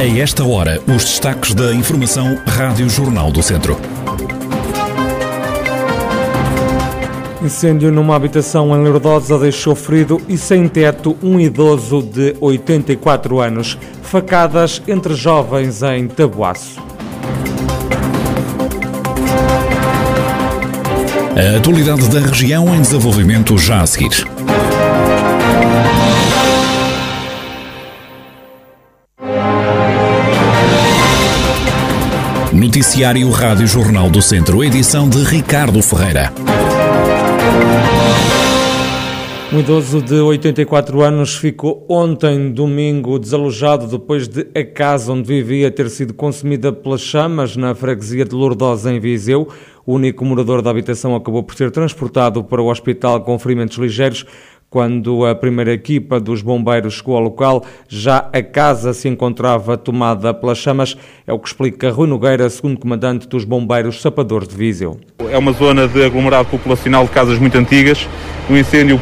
A esta hora, os destaques da Informação Rádio Jornal do Centro. Incêndio numa habitação em Lourdosa deixou ferido e sem teto um idoso de 84 anos. Facadas entre jovens em Tabuaço. A atualidade da região em desenvolvimento já a seguir. Noticiário Rádio Jornal do Centro, edição de Ricardo Ferreira. Um idoso de 84 anos ficou ontem, domingo, desalojado depois de a casa onde vivia ter sido consumida pelas chamas na freguesia de Lourdosa, em Viseu. O único morador da habitação acabou por ser transportado para o hospital com ferimentos ligeiros. Quando a primeira equipa dos bombeiros chegou ao local, já a casa se encontrava tomada pelas chamas. É o que explica Rui Nogueira, segundo comandante dos bombeiros sapadores de Viseu. É uma zona de aglomerado populacional de casas muito antigas. O incêndio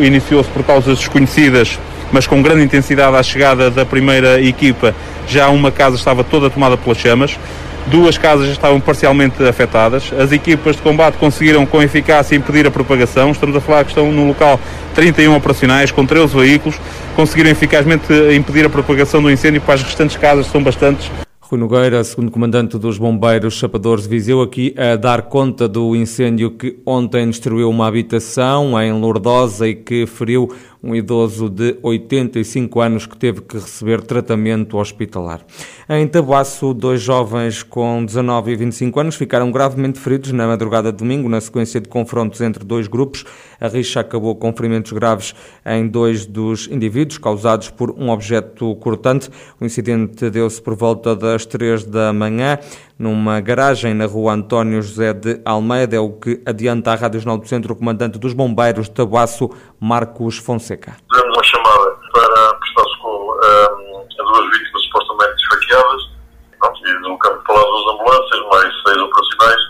iniciou-se por causas desconhecidas, mas com grande intensidade à chegada da primeira equipa. Já uma casa estava toda tomada pelas chamas. Duas casas já estavam parcialmente afetadas. As equipas de combate conseguiram com eficácia impedir a propagação. Estamos a falar que estão no local 31 operacionais com 13 veículos. Conseguiram eficazmente impedir a propagação do incêndio para as restantes casas, são bastantes. Rui Nogueira, segundo comandante dos bombeiros Chapadores de Viseu, aqui a dar conta do incêndio que ontem destruiu uma habitação em Lourdosa e que feriu um idoso de 85 anos que teve que receber tratamento hospitalar. Em Tabuaço, dois jovens com 19 e 25 anos ficaram gravemente feridos na madrugada de domingo, na sequência de confrontos entre dois grupos. A rixa acabou com ferimentos graves em dois dos indivíduos, causados por um objeto cortante. O incidente deu-se por volta das 3 da manhã numa garagem na rua António José de Almeida, é o que adianta a Rádio Jornal do Centro o comandante dos bombeiros de Tabuaço, Marcos Fonseca. Fizemos uma chamada para prestar socorro a duas vítimas supostamente esfaqueadas Pronto, e deslocamos para lá duas ambulâncias, mais seis operacionais,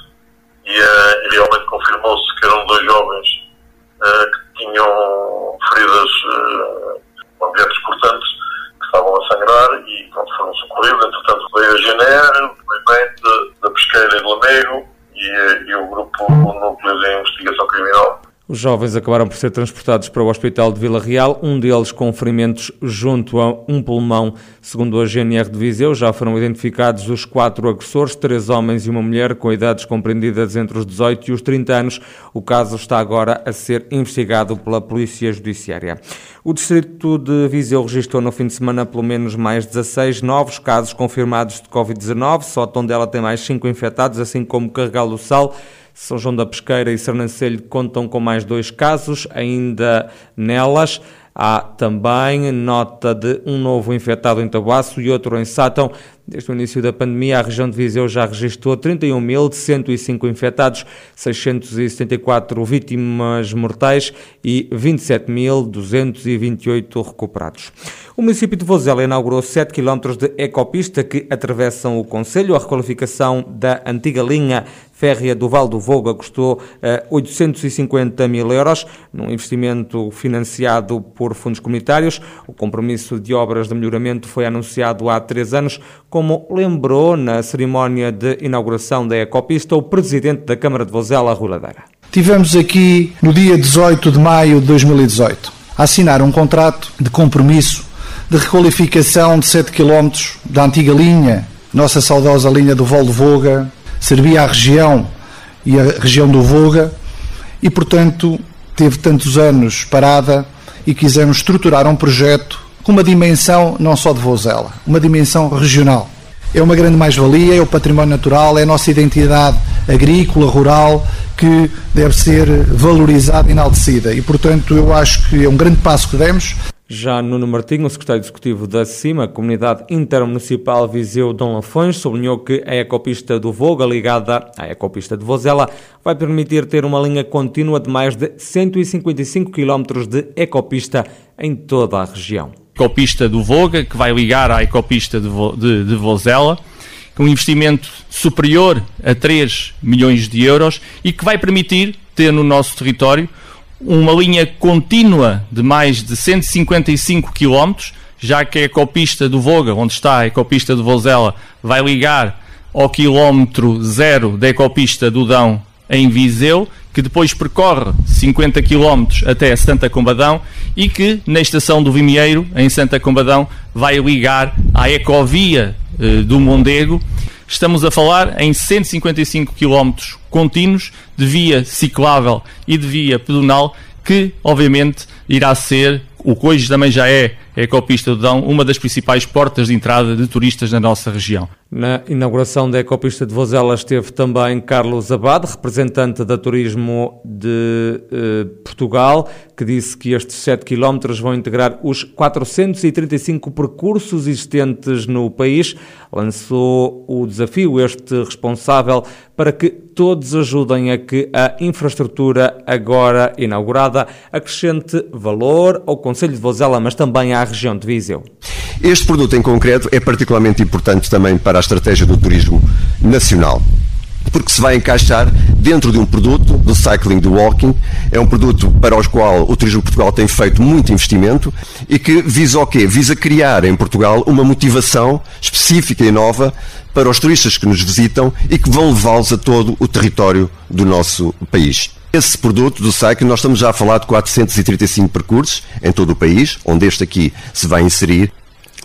e, uh, e realmente confirmou-se que eram dois jovens jovens acabaram por ser transportados para o Hospital de Vila Real, um deles com ferimentos junto a um pulmão. Segundo a GNR de Viseu, já foram identificados os quatro agressores, três homens e uma mulher, com idades compreendidas entre os 18 e os 30 anos. O caso está agora a ser investigado pela Polícia Judiciária. O Distrito de Viseu registrou no fim de semana pelo menos mais 16 novos casos confirmados de Covid-19. Só Tondela tem mais 5 infectados, assim como Carregal do Sal. São João da Pesqueira e Sernancelho contam com mais dois casos, ainda nelas. Há também nota de um novo infectado em Tabuaço e outro em Sátão. Desde o início da pandemia, a região de Viseu já registrou 31.105 infectados, 674 vítimas mortais e 27.228 recuperados. O município de Vozela inaugurou 7 km de ecopista que atravessam o Conselho. A requalificação da antiga linha férrea do Val do Voga custou uh, eh, 850 mil euros, num investimento financiado por fundos comunitários. O compromisso de obras de melhoramento foi anunciado há três anos, como lembrou na cerimónia de inauguração da Ecopista o presidente da Câmara de Vozela, Rui Ladeira. Tivemos aqui no dia 18 de maio de 2018 a assinar um contrato de compromisso de requalificação de 7 km da antiga linha, nossa saudosa linha do Val do Voga, servia à região e a região do Voga e, portanto, teve tantos anos parada e quisemos estruturar um projeto com uma dimensão não só de Vozela, uma dimensão regional. É uma grande mais-valia, é o património natural, é a nossa identidade agrícola, rural, que deve ser valorizada e enaltecida. E, portanto, eu acho que é um grande passo que demos. Já Nuno Martinho, o secretário executivo da CIMA, Comunidade Intermunicipal Viseu Dom Lafões, sublinhou que a ecopista do Voga, ligada à ecopista de Vozela, vai permitir ter uma linha contínua de mais de 155 km de ecopista em toda a região. Ecopista do Voga, que vai ligar à ecopista de, Vo, de, de Vozela, com um investimento superior a 3 milhões de euros e que vai permitir ter no nosso território uma linha contínua de mais de 155 km, já que a ecopista do Voga, onde está a ecopista do Vozela, vai ligar ao quilómetro zero da ecopista do Dão em Viseu, que depois percorre 50 km até Santa Combadão e que na estação do Vimieiro, em Santa Combadão, vai ligar à ecovia eh, do Mondego. Estamos a falar em 155 km contínuos de via ciclável e de via pedonal que, obviamente, irá ser o que hoje também já é a Ecopista do Dão, uma das principais portas de entrada de turistas na nossa região. Na inauguração da Ecopista de Vozela esteve também Carlos Abad, representante da Turismo de eh, Portugal, que disse que estes 7 km vão integrar os 435 percursos existentes no país. Lançou o desafio este responsável para que todos ajudem a que a infraestrutura agora inaugurada acrescente valor ao Conselho de Vozela, mas também à região de Viseu. Este produto em concreto é particularmente importante também para a estratégia do turismo nacional porque se vai encaixar dentro de um produto do cycling do walking. É um produto para o qual o Turismo Portugal tem feito muito investimento e que visa o quê? Visa criar em Portugal uma motivação específica e nova para os turistas que nos visitam e que vão levá-los a todo o território do nosso país. Esse produto do cycling, nós estamos já a falar de 435 percursos em todo o país, onde este aqui se vai inserir,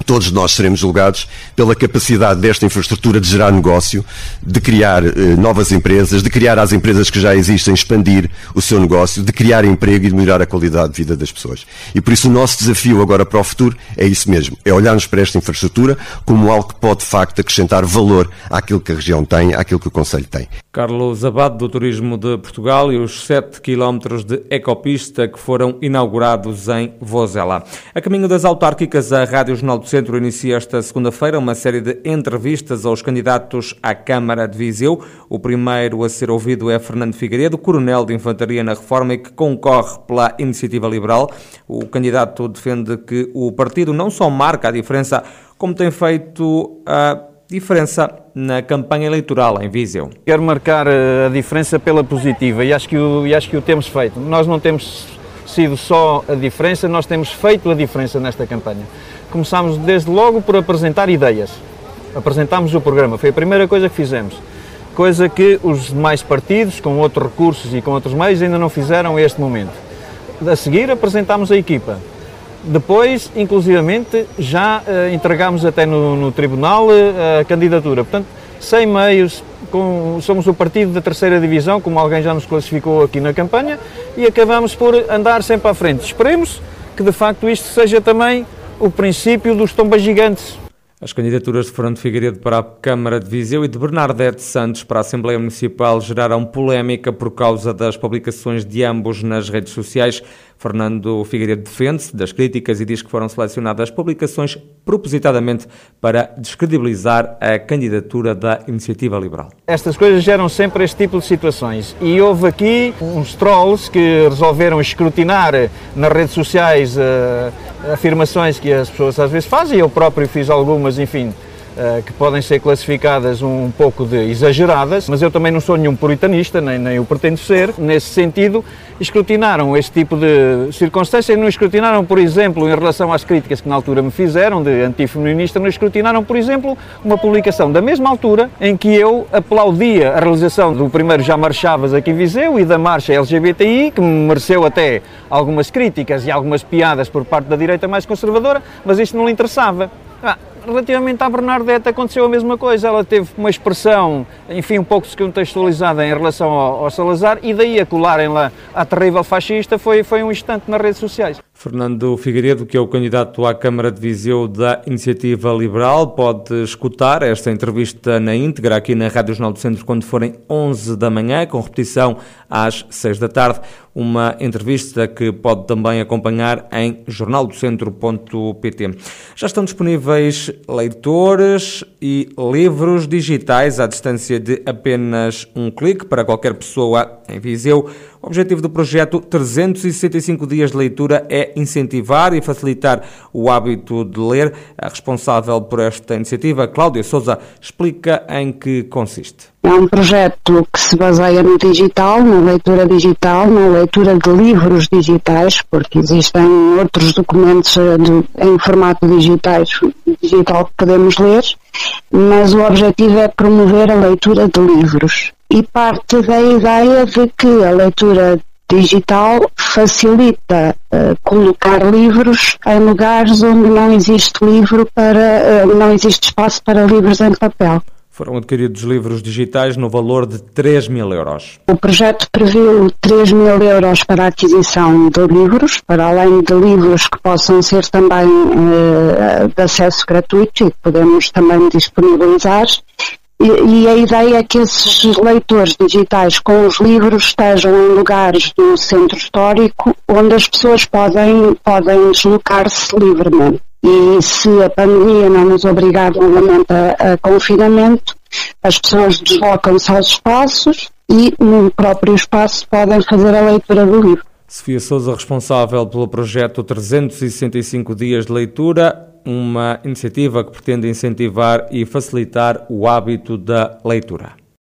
todos nós seremos julgados pela capacidade desta infraestrutura de gerar negócio, de criar eh, novas empresas, de criar as empresas que já existem, expandir o seu negócio, de criar emprego e de melhorar a qualidade de vida das pessoas. E por isso o nosso desafio agora para o futuro é isso mesmo, é olharmos para esta infraestrutura como algo que pode de facto acrescentar valor àquilo que a região tem, àquilo que o Conselho tem. Carlos Abad, do Turismo de Portugal, e os 7 km de ecopista que foram inaugurados em Vozela. A caminho das autárquicas, a Rádio Jornal do Centro inicia esta segunda-feira uma série de entrevistas aos candidatos à Câmara de Viseu. O primeiro a ser ouvido é Fernando Figueiredo, coronel de Infantaria na Reforma e que concorre pela Iniciativa Liberal. O candidato defende que o partido não só marca a diferença, como tem feito a diferença na campanha eleitoral em Viseu. Quero marcar eh, a diferença pela positiva e acho que o, e acho que o temos feito. Nós não temos sido só a diferença, nós temos feito a diferença nesta campanha. Começámos desde logo por apresentar ideias. Apresentámos o programa, foi a primeira coisa que fizemos. Coisa que os demais partidos, com outros recursos e com outros meios, ainda não fizeram a este momento. A seguir, apresentámos a equipa. Depois, inclusivamente, já uh, entregámos até no, no Tribunal uh, a candidatura. Portanto, sem meios, com, somos o partido da terceira divisão, como alguém já nos classificou aqui na campanha, e acabamos por andar sempre à frente. Esperemos que de facto isto seja também o princípio dos tombas gigantes. As candidaturas de Fernando Figueiredo para a Câmara de Viseu e de Bernardete Santos para a Assembleia Municipal geraram polémica por causa das publicações de ambos nas redes sociais. Fernando Figueiredo defende-se das críticas e diz que foram selecionadas publicações propositadamente para descredibilizar a candidatura da Iniciativa Liberal. Estas coisas geram sempre este tipo de situações e houve aqui uns trolls que resolveram escrutinar nas redes sociais uh, afirmações que as pessoas às vezes fazem, eu próprio fiz algumas, enfim, que podem ser classificadas um pouco de exageradas, mas eu também não sou nenhum puritanista, nem, nem o pretendo ser. Nesse sentido, escrutinaram este tipo de circunstâncias, não escrutinaram, por exemplo, em relação às críticas que na altura me fizeram, de antifeminista, não escrutinaram, por exemplo, uma publicação da mesma altura em que eu aplaudia a realização do primeiro Já Marchavas aqui em Viseu e da marcha LGBTI, que me mereceu até algumas críticas e algumas piadas por parte da direita mais conservadora, mas isto não lhe interessava. Ah, relativamente à Bernardette aconteceu a mesma coisa. Ela teve uma expressão, enfim, um pouco descontextualizada em relação ao, ao Salazar e daí a colarem lá a terrível fascista foi, foi um instante nas redes sociais. Fernando Figueiredo, que é o candidato à Câmara de Viseu da Iniciativa Liberal, pode escutar esta entrevista na íntegra aqui na Rádio Jornal do Centro quando forem 11 da manhã, com repetição às 6 da tarde. Uma entrevista que pode também acompanhar em jornaldocentro.pt. Já estão disponíveis leitores e livros digitais à distância de apenas um clique para qualquer pessoa em Viseu O objetivo do projeto 365 dias de leitura é incentivar e facilitar o hábito de ler. A responsável por esta iniciativa, Cláudia Souza, explica em que consiste. É um projeto que se baseia no digital, na leitura digital, na leitura de livros digitais, porque existem outros documentos eh, em formato digitais, digital que podemos ler, mas o objetivo é promover a leitura de livros. E parte da ideia de que a leitura digital facilita uh, colocar livros em lugares onde não existe livro para uh, não existe espaço para livros em papel. Foram adquiridos livros digitais no valor de 3 mil euros. O projeto previu 3 mil euros para a aquisição de livros, para além de livros que possam ser também uh, de acesso gratuito e que podemos também disponibilizar. E, a ideia é que esses leitores digitais com os livros estejam em lugares do centro histórico onde as pessoas podem, podem deslocar-se livremente. E se a pandemia não nos obrigar novamente a, a confinamento, as pessoas deslocam-se aos espaços e no próprio espaço podem fazer a leitura do livro. Sofia Souza, responsável pelo projeto 365 Dias de Leitura, uma iniciativa que pretende incentivar e facilitar o hábito da leitura.